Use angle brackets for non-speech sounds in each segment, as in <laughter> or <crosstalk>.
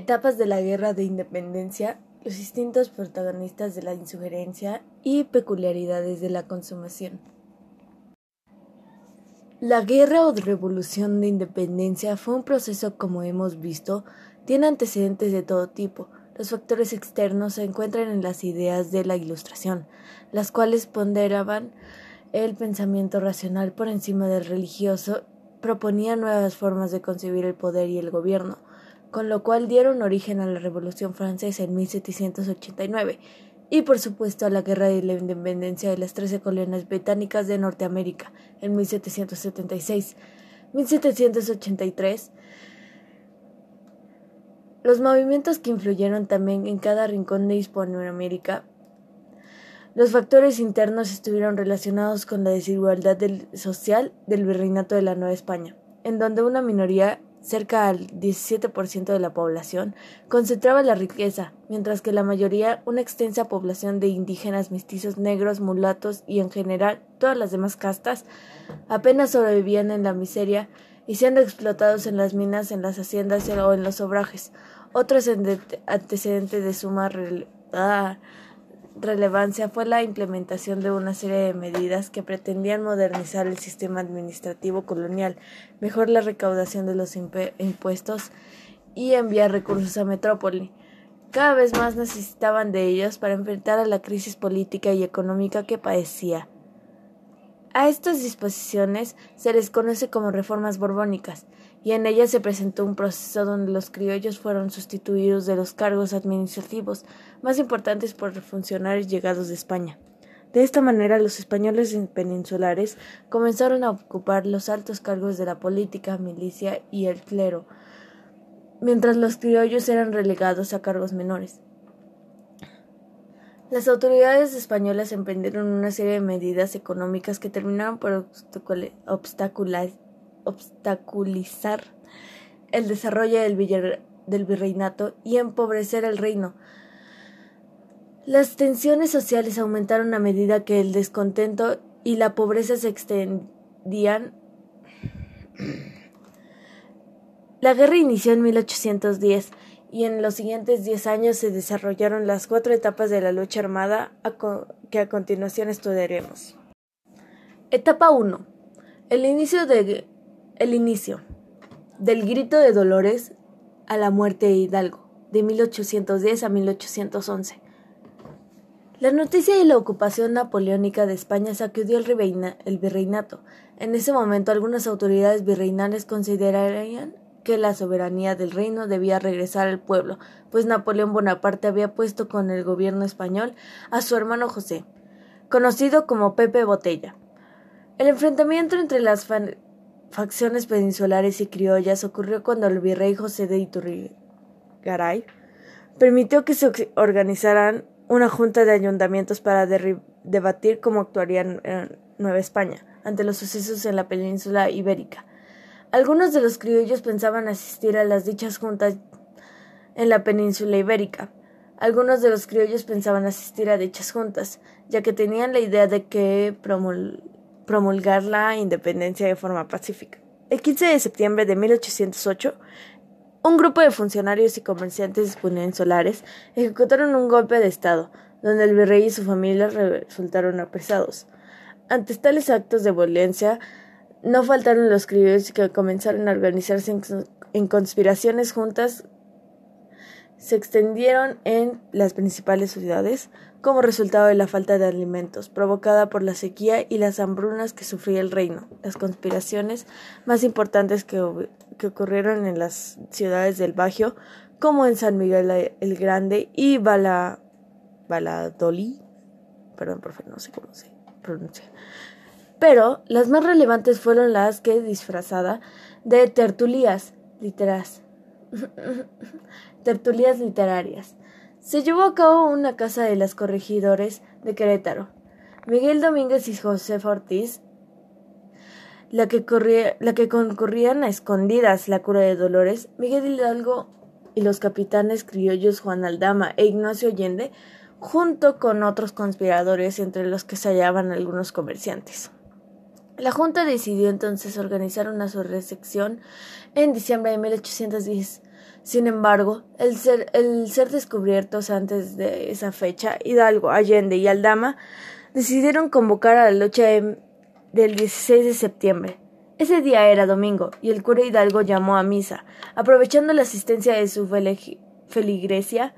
Etapas de la Guerra de Independencia, los distintos protagonistas de la insurgencia y peculiaridades de la consumación. La guerra o revolución de independencia fue un proceso, como hemos visto, tiene antecedentes de todo tipo. Los factores externos se encuentran en las ideas de la Ilustración, las cuales ponderaban el pensamiento racional por encima del religioso, proponían nuevas formas de concebir el poder y el gobierno, con lo cual dieron origen a la Revolución Francesa en 1789 y por supuesto a la Guerra de la Independencia de las Trece Colonias Británicas de Norteamérica en 1776. 1783 los movimientos que influyeron también en cada rincón de Hispanoamérica. Los factores internos estuvieron relacionados con la desigualdad social del virreinato de la Nueva España, en donde una minoría cerca al 17% de la población, concentraba la riqueza, mientras que la mayoría, una extensa población de indígenas, mestizos, negros, mulatos y en general todas las demás castas, apenas sobrevivían en la miseria y siendo explotados en las minas, en las haciendas o en los obrajes. Otro antecedente de suma ah, relevancia fue la implementación de una serie de medidas que pretendían modernizar el sistema administrativo colonial, mejorar la recaudación de los impuestos y enviar recursos a metrópoli. Cada vez más necesitaban de ellos para enfrentar a la crisis política y económica que padecía. A estas disposiciones se les conoce como reformas borbónicas, y en ella se presentó un proceso donde los criollos fueron sustituidos de los cargos administrativos más importantes por funcionarios llegados de España. De esta manera, los españoles peninsulares comenzaron a ocupar los altos cargos de la política, milicia y el clero, mientras los criollos eran relegados a cargos menores. Las autoridades españolas emprendieron una serie de medidas económicas que terminaron por obstaculizar obstaculizar el desarrollo del, virreinato y empobrecer el reino. Las tensiones sociales aumentaron a medida que el descontento y la pobreza se extendían. La guerra inició en 1810 y en los siguientes diez años se desarrollaron las cuatro etapas de la lucha armada que a continuación estudiaremos. Etapa 1. El inicio de el inicio. Del grito de Dolores a la muerte de Hidalgo, de 1810 a 1811. La noticia de la ocupación napoleónica de España sacudió el, el virreinato. En ese momento algunas autoridades virreinales considerarían que la soberanía del reino debía regresar al pueblo, pues Napoleón Bonaparte había puesto con el gobierno español a su hermano José, conocido como Pepe Botella. El enfrentamiento entre las facciones peninsulares y criollas ocurrió cuando el virrey José de Iturrigaray permitió que se organizaran una junta de ayuntamientos para debatir cómo actuarían en Nueva España ante los sucesos en la península ibérica. Algunos de los criollos pensaban asistir a las dichas juntas en la península ibérica. Algunos de los criollos pensaban asistir a dichas juntas, ya que tenían la idea de que promul promulgar la independencia de forma pacífica. El 15 de septiembre de 1808, un grupo de funcionarios y comerciantes peninsulares ejecutaron un golpe de Estado, donde el virrey y su familia resultaron apresados. Ante tales actos de violencia, no faltaron los criollos que comenzaron a organizarse en conspiraciones juntas se extendieron en las principales ciudades como resultado de la falta de alimentos provocada por la sequía y las hambrunas que sufría el reino. Las conspiraciones más importantes que, ocurrieron en las ciudades del Bajío, como en San Miguel el Grande y Bala, Baladolí, perdón, profe, no sé cómo se pronuncia. Pero las más relevantes fueron las que, disfrazada de tertulías, literas, <laughs> tertulias literarias. Se llevó a cabo una casa de las corregidores de Querétaro. Miguel Domínguez y José Ortiz, la que, la que concurrían a escondidas la cura de Dolores, Miguel Hidalgo y los capitanes criollos Juan Aldama e Ignacio Allende, junto con otros conspiradores entre los que se hallaban algunos comerciantes. La Junta decidió entonces organizar una recepción en diciembre de 1810. Sin embargo, el ser, ser descubiertos antes de esa fecha, Hidalgo, Allende y Aldama decidieron convocar a la lucha del 16 de septiembre. Ese día era domingo y el cura Hidalgo llamó a misa. Aprovechando la asistencia de su feligresia,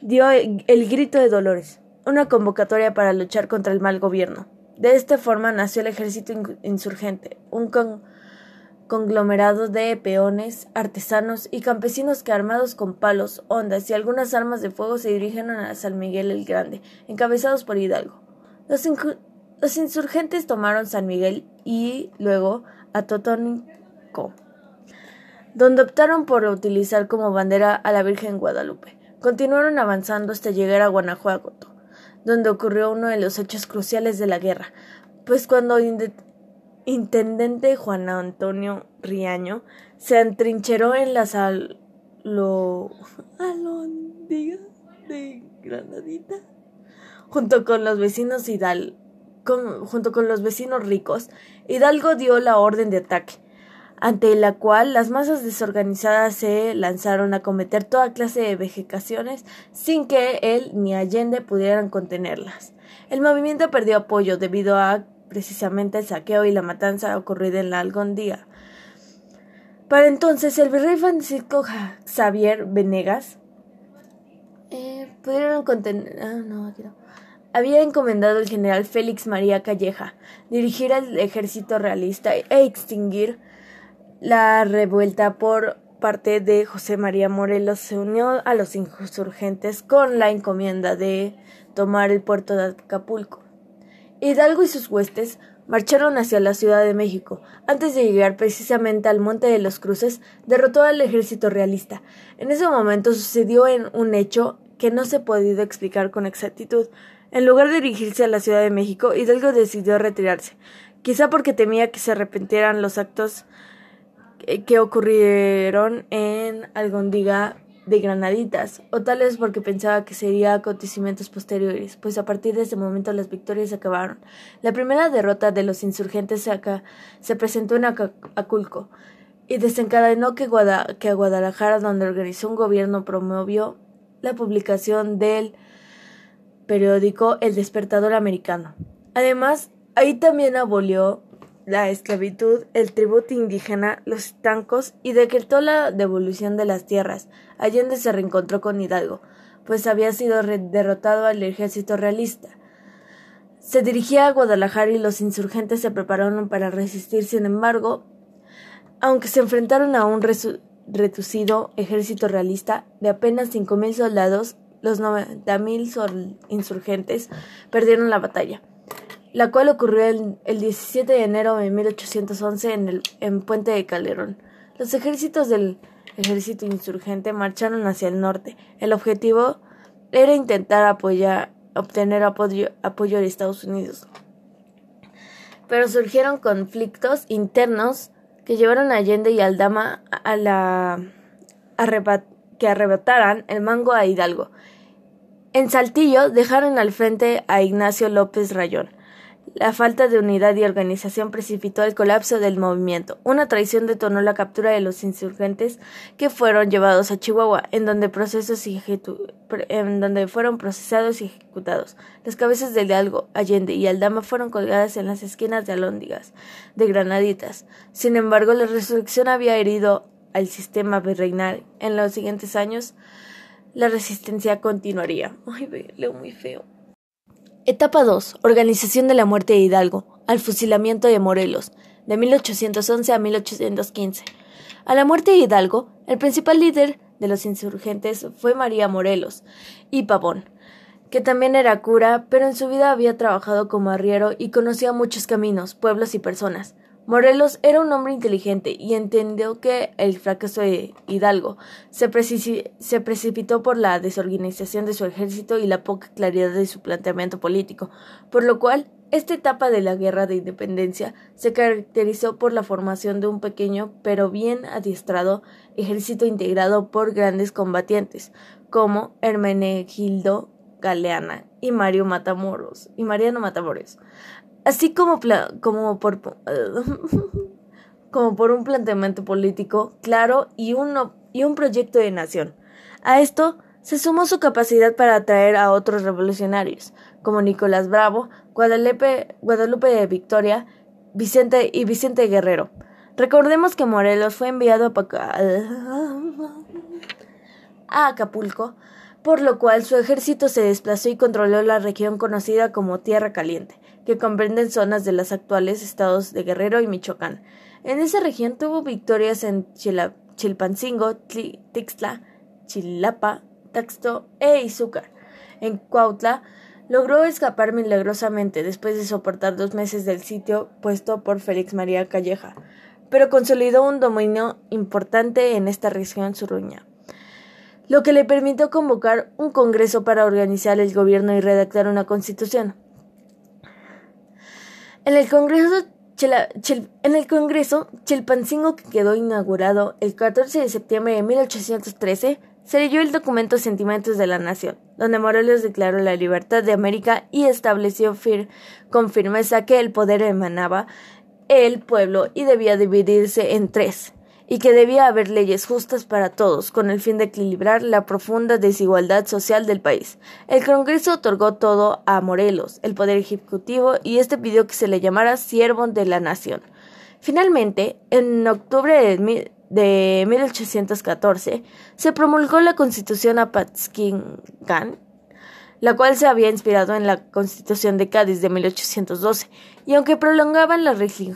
dio el grito de Dolores, una convocatoria para luchar contra el mal gobierno. De esta forma nació el ejército insurgente, un conglomerado de peones, artesanos y campesinos que armados con palos, ondas y algunas armas de fuego se dirigieron a San Miguel el Grande, encabezados por Hidalgo. Los, los insurgentes tomaron San Miguel y luego a Totónico, donde optaron por utilizar como bandera a la Virgen Guadalupe. Continuaron avanzando hasta llegar a Guanajuato donde ocurrió uno de los hechos cruciales de la guerra, pues cuando intendente Juan Antonio Riaño se atrincheró en la lo de Granadita junto con los vecinos Hidalgo junto con los vecinos ricos, Hidalgo dio la orden de ataque ante la cual las masas desorganizadas se lanzaron a cometer toda clase de vegetaciones sin que él ni Allende pudieran contenerlas. El movimiento perdió apoyo debido a precisamente el saqueo y la matanza ocurrida en la Algondía. Para entonces, el virrey Francisco Xavier Venegas eh, pudieron contener. Ah, no, Había encomendado al general Félix María Calleja dirigir al ejército realista e extinguir la revuelta por parte de José María Morelos se unió a los insurgentes con la encomienda de tomar el puerto de Acapulco. Hidalgo y sus huestes marcharon hacia la Ciudad de México. Antes de llegar precisamente al Monte de los Cruces, derrotó al ejército realista. En ese momento sucedió en un hecho que no se ha podido explicar con exactitud. En lugar de dirigirse a la Ciudad de México, Hidalgo decidió retirarse, quizá porque temía que se arrepintieran los actos que ocurrieron en Algondiga de Granaditas, o tal vez porque pensaba que sería acontecimientos posteriores, pues a partir de ese momento las victorias acabaron. La primera derrota de los insurgentes se, se presentó en Aculco y desencadenó que, que Guadalajara, donde organizó un gobierno, promovió la publicación del periódico El Despertador Americano. Además, ahí también abolió la esclavitud, el tributo indígena, los tancos y decretó la devolución de las tierras. Allende se reencontró con Hidalgo, pues había sido derrotado al ejército realista. Se dirigía a Guadalajara y los insurgentes se prepararon para resistir, sin embargo, aunque se enfrentaron a un reducido ejército realista de apenas cinco mil soldados, los noventa mil insurgentes perdieron la batalla la cual ocurrió el, el 17 de enero de 1811 en, el, en Puente de Calderón. Los ejércitos del ejército insurgente marcharon hacia el norte. El objetivo era intentar apoyar, obtener apoyo, apoyo de Estados Unidos. Pero surgieron conflictos internos que llevaron a Allende y Aldama a la que arrebataran el mango a Hidalgo. En Saltillo dejaron al frente a Ignacio López Rayón. La falta de unidad y organización precipitó el colapso del movimiento. Una traición detonó la captura de los insurgentes que fueron llevados a Chihuahua, en donde, procesos en donde fueron procesados y ejecutados. Las cabezas de Hidalgo, Allende y Aldama fueron colgadas en las esquinas de Alóndigas, de Granaditas. Sin embargo, la resurrección había herido al sistema virreinal. En los siguientes años, la resistencia continuaría. Ay, leo muy feo. Etapa 2. Organización de la muerte de Hidalgo. Al fusilamiento de Morelos. De 1811 a 1815. A la muerte de Hidalgo, el principal líder de los insurgentes fue María Morelos y Pavón, que también era cura, pero en su vida había trabajado como arriero y conocía muchos caminos, pueblos y personas. Morelos era un hombre inteligente y entendió que el fracaso de Hidalgo se, precipitó por la desorganización de su ejército y la poca claridad de su planteamiento político, por lo cual esta etapa de la guerra de independencia se caracterizó por la formación de un pequeño pero bien adiestrado ejército integrado por grandes combatientes como Hermenegildo Galeana y Mario y Mariano Matamoros así como, como, por, <laughs> como por un planteamiento político claro y, y un proyecto de nación. A esto se sumó su capacidad para atraer a otros revolucionarios, como Nicolás Bravo, Guadalupe, Guadalupe de Victoria Vicente y Vicente Guerrero. Recordemos que Morelos fue enviado a Acapulco, por lo cual su ejército se desplazó y controló la región conocida como Tierra Caliente, que comprende zonas de los actuales estados de Guerrero y Michoacán. En esa región tuvo victorias en Chilpancingo, Tixtla, Chilapa, Taxto e Izúcar. En Cuautla logró escapar milagrosamente después de soportar dos meses del sitio puesto por Félix María Calleja, pero consolidó un dominio importante en esta región suruña lo que le permitió convocar un congreso para organizar el gobierno y redactar una constitución. En el Congreso, en el Congreso, Chilpancingo, que quedó inaugurado el 14 de septiembre de 1813, se leyó el documento Sentimientos de la Nación, donde Morelos declaró la libertad de América y estableció con firmeza que el poder emanaba el pueblo y debía dividirse en tres, y que debía haber leyes justas para todos, con el fin de equilibrar la profunda desigualdad social del país. El Congreso otorgó todo a Morelos, el poder ejecutivo, y este pidió que se le llamara siervo de la nación. Finalmente, en octubre de, de 1814, se promulgó la Constitución Apatzingán, la cual se había inspirado en la Constitución de Cádiz de 1812, y aunque prolongaban la religión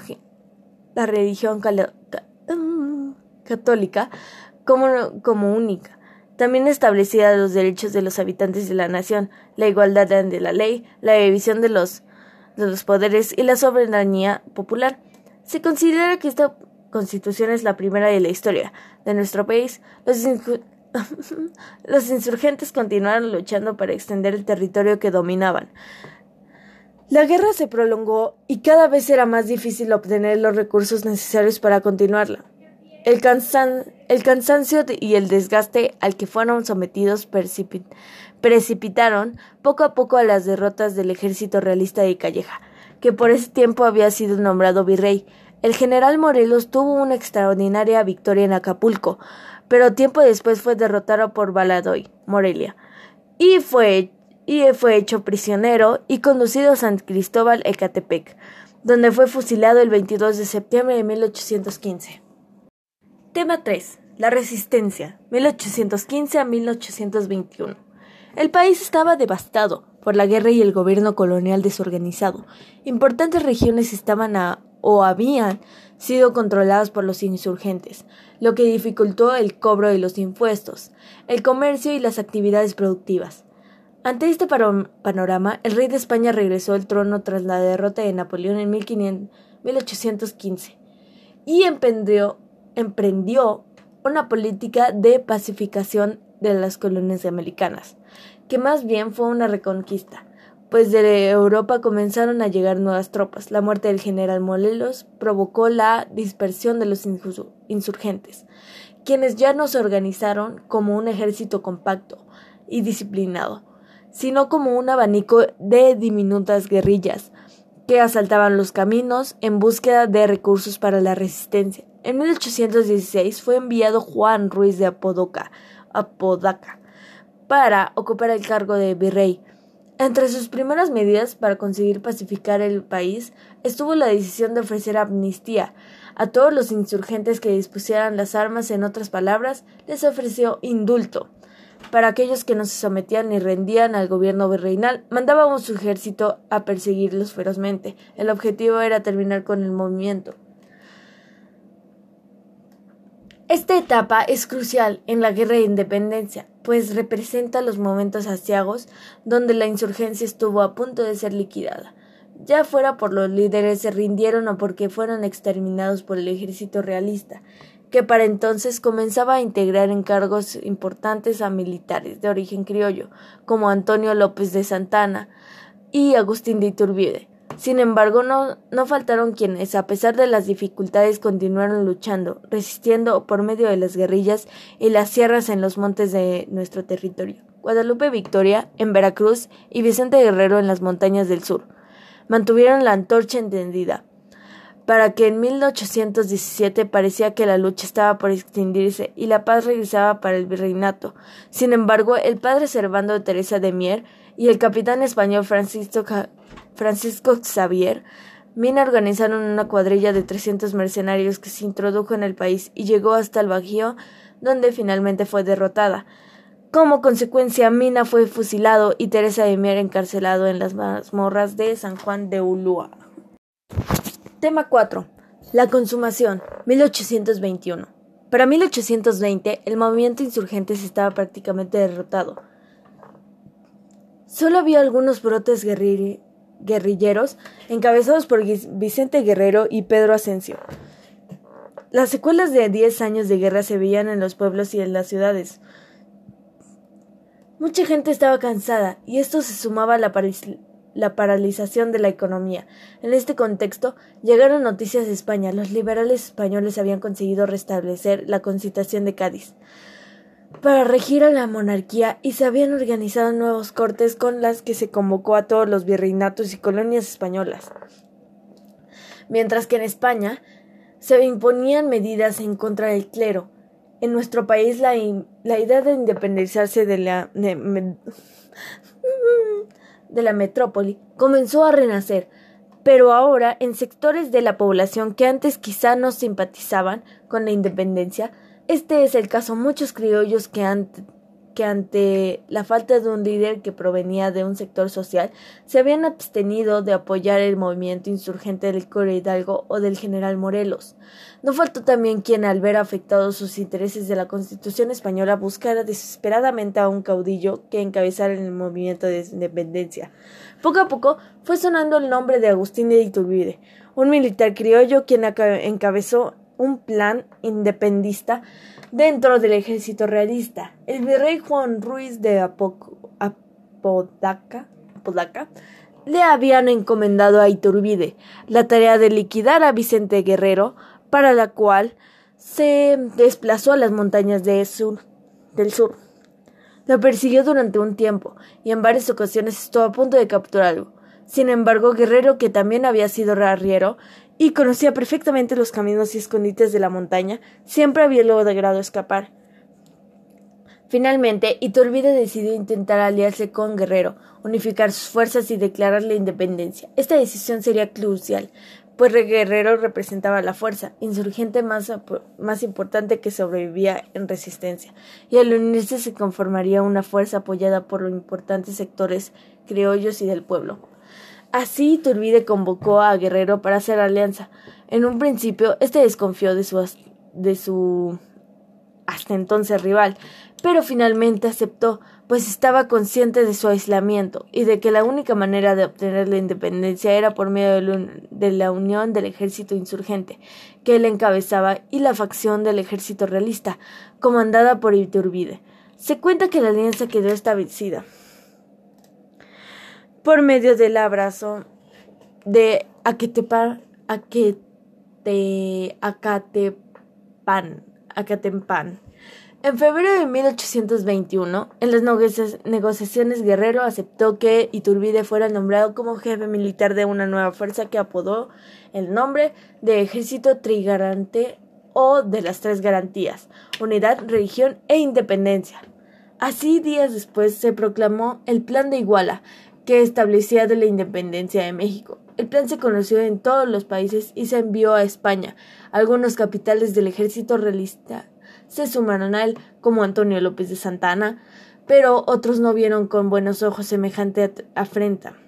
católica como, como única. También establecía los derechos de los habitantes de la nación, la igualdad ante la ley, la división de los, de los poderes y la soberanía popular. Se considera que esta constitución es la primera de la historia de nuestro país. Los, <laughs> los insurgentes continuaron luchando para extender el territorio que dominaban. La guerra se prolongó y cada vez era más difícil obtener los recursos necesarios para continuarla. El, cansancio y el desgaste al que fueron sometidos precipitaron poco a poco a las derrotas del ejército realista de Calleja, que por ese tiempo había sido nombrado virrey. El general Morelos tuvo una extraordinaria victoria en Acapulco, pero tiempo después fue derrotado por Valadoy, Morelia, y fue, y fue hecho prisionero y conducido a San Cristóbal Ecatepec, donde fue fusilado el 22 de septiembre de 1815. Tema 3. La resistencia, 1815 a 1821. El país estaba devastado por la guerra y el gobierno colonial desorganizado. Importantes regiones estaban a, o habían sido controladas por los insurgentes, lo que dificultó el cobro de los impuestos, el comercio y las actividades productivas. Ante este panorama, el rey de España regresó al trono tras la derrota de Napoleón en 1815 y emprendió emprendió una política de pacificación de las colonias americanas, que más bien fue una reconquista, pues de Europa comenzaron a llegar nuevas tropas. La muerte del general Morelos provocó la dispersión de los insurgentes, quienes ya no se organizaron como un ejército compacto y disciplinado, sino como un abanico de diminutas guerrillas que asaltaban los caminos en búsqueda de recursos para la resistencia. En 1816 fue enviado Juan Ruiz de Apodaca, Apodaca para ocupar el cargo de virrey. Entre sus primeras medidas para conseguir pacificar el país estuvo la decisión de ofrecer amnistía a todos los insurgentes que dispusieran las armas, en otras palabras, les ofreció indulto. Para aquellos que no se sometían ni rendían al gobierno virreinal, mandaba a su ejército a perseguirlos ferozmente. El objetivo era terminar con el movimiento. Esta etapa es crucial en la guerra de independencia, pues representa los momentos asiagos donde la insurgencia estuvo a punto de ser liquidada, ya fuera por los líderes se rindieron o porque fueron exterminados por el ejército realista, que para entonces comenzaba a integrar encargos importantes a militares de origen criollo, como Antonio López de Santana y Agustín de Iturbide. Sin embargo, no, no faltaron quienes, a pesar de las dificultades, continuaron luchando, resistiendo por medio de las guerrillas y las sierras en los montes de nuestro territorio. Guadalupe Victoria, en Veracruz, y Vicente Guerrero en las montañas del sur. mantuvieron la antorcha encendida, para que en 1817 parecía que la lucha estaba por extinguirse y la paz regresaba para el virreinato. Sin embargo, el padre Servando de Teresa de Mier y el capitán español Francisco, Francisco Xavier Mina organizaron una cuadrilla de 300 mercenarios que se introdujo en el país y llegó hasta el Bajío, donde finalmente fue derrotada. Como consecuencia, Mina fue fusilado y Teresa de Mier encarcelado en las mazmorras de San Juan de Ulúa. Tema 4. La consumación, 1821. Para 1820, el movimiento insurgente estaba prácticamente derrotado. Solo había algunos brotes guerrilleros encabezados por Vicente Guerrero y Pedro Asensio. Las secuelas de diez años de guerra se veían en los pueblos y en las ciudades. Mucha gente estaba cansada, y esto se sumaba a la, la paralización de la economía. En este contexto, llegaron noticias de España. Los liberales españoles habían conseguido restablecer la Constitución de Cádiz para regir a la monarquía y se habían organizado nuevos cortes con las que se convocó a todos los virreinatos y colonias españolas. Mientras que en España se imponían medidas en contra del clero. En nuestro país la, la idea de independizarse de la la metrópoli comenzó a renacer, pero ahora en sectores de la población que antes quizá no simpatizaban con la independencia, este es el caso muchos criollos que antes que ante la falta de un líder que provenía de un sector social se habían abstenido de apoyar el movimiento insurgente del Coro Hidalgo o del general Morelos. No faltó también quien, al ver afectados sus intereses de la Constitución española, buscara desesperadamente a un caudillo que encabezara el movimiento de independencia. Poco a poco fue sonando el nombre de Agustín de Iturbide, un militar criollo quien encabezó un plan independista dentro del ejército realista. El virrey Juan Ruiz de Apodaca, le habían encomendado a Iturbide la tarea de liquidar a Vicente Guerrero, para la cual se desplazó a las montañas del sur. Lo persiguió durante un tiempo y en varias ocasiones estuvo a punto de capturarlo. Sin embargo, Guerrero, que también había sido arriero y conocía perfectamente los caminos y escondites de la montaña, siempre había logrado escapar. Finalmente, Iturbide decidió intentar aliarse con Guerrero, unificar sus fuerzas y declarar la independencia. Esta decisión sería crucial, pues Guerrero representaba la fuerza insurgente más, más importante que sobrevivía en resistencia, y al unirse se conformaría una fuerza apoyada por los importantes sectores criollos y del pueblo. Así Iturbide convocó a Guerrero para hacer alianza. En un principio, este desconfió de su, de su hasta entonces rival, pero finalmente aceptó, pues estaba consciente de su aislamiento y de que la única manera de obtener la independencia era por medio de la unión del ejército insurgente, que él encabezaba, y la facción del ejército realista, comandada por Iturbide. Se cuenta que la alianza quedó establecida por medio del abrazo de Aquetepan, Aquete, Acatepan, Acatempan. En febrero de 1821, en las negociaciones Guerrero aceptó que Iturbide fuera nombrado como jefe militar de una nueva fuerza que apodó el nombre de Ejército Trigarante o de las Tres Garantías, Unidad, Religión e Independencia. Así, días después, se proclamó el Plan de Iguala, que establecía de la independencia de México. El plan se conoció en todos los países y se envió a España. Algunos capitales del ejército realista se sumaron a él, como Antonio López de Santana, pero otros no vieron con buenos ojos semejante afrenta.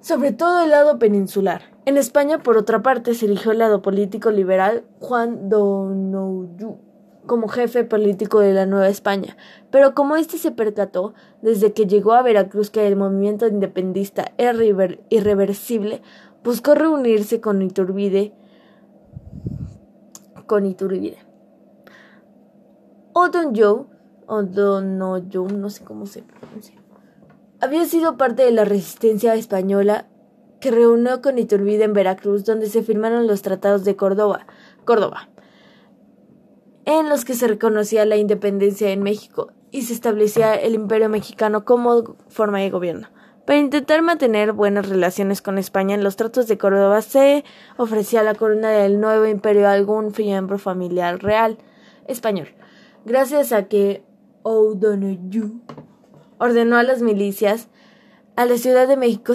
Sobre todo el lado peninsular. En España, por otra parte, se eligió el lado político liberal Juan Donoghue como jefe político de la Nueva España, pero como éste se percató desde que llegó a Veracruz que el movimiento independista era irreversible, buscó reunirse con Iturbide con Iturbide. O'Donnell, O'Donnell, no sé cómo se pronuncia, había sido parte de la resistencia española que reunió con Iturbide en Veracruz, donde se firmaron los tratados de Córdoba. Córdoba en los que se reconocía la independencia en México y se establecía el imperio mexicano como forma de gobierno. Para intentar mantener buenas relaciones con España en los tratos de Córdoba se ofrecía a la corona del nuevo imperio algún miembro familiar real español, gracias a que O'Donoghue ordenó a las milicias a la Ciudad de México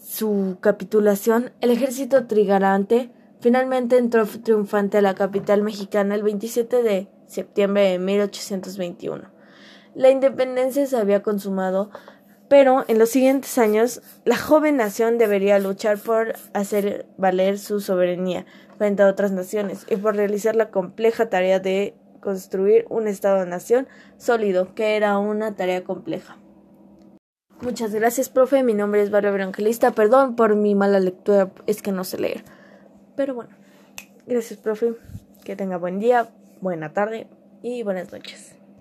su capitulación, el ejército trigarante finalmente entró triunfante a la capital mexicana el 27 de septiembre de 1821. La independencia se había consumado pero en los siguientes años, la joven nación debería luchar por hacer valer su soberanía frente a otras naciones y por realizar la compleja tarea de construir un Estado-nación sólido, que era una tarea compleja. Muchas gracias, profe. Mi nombre es Barrio Evangelista. Perdón por mi mala lectura, es que no sé leer. Pero bueno, gracias, profe. Que tenga buen día, buena tarde y buenas noches.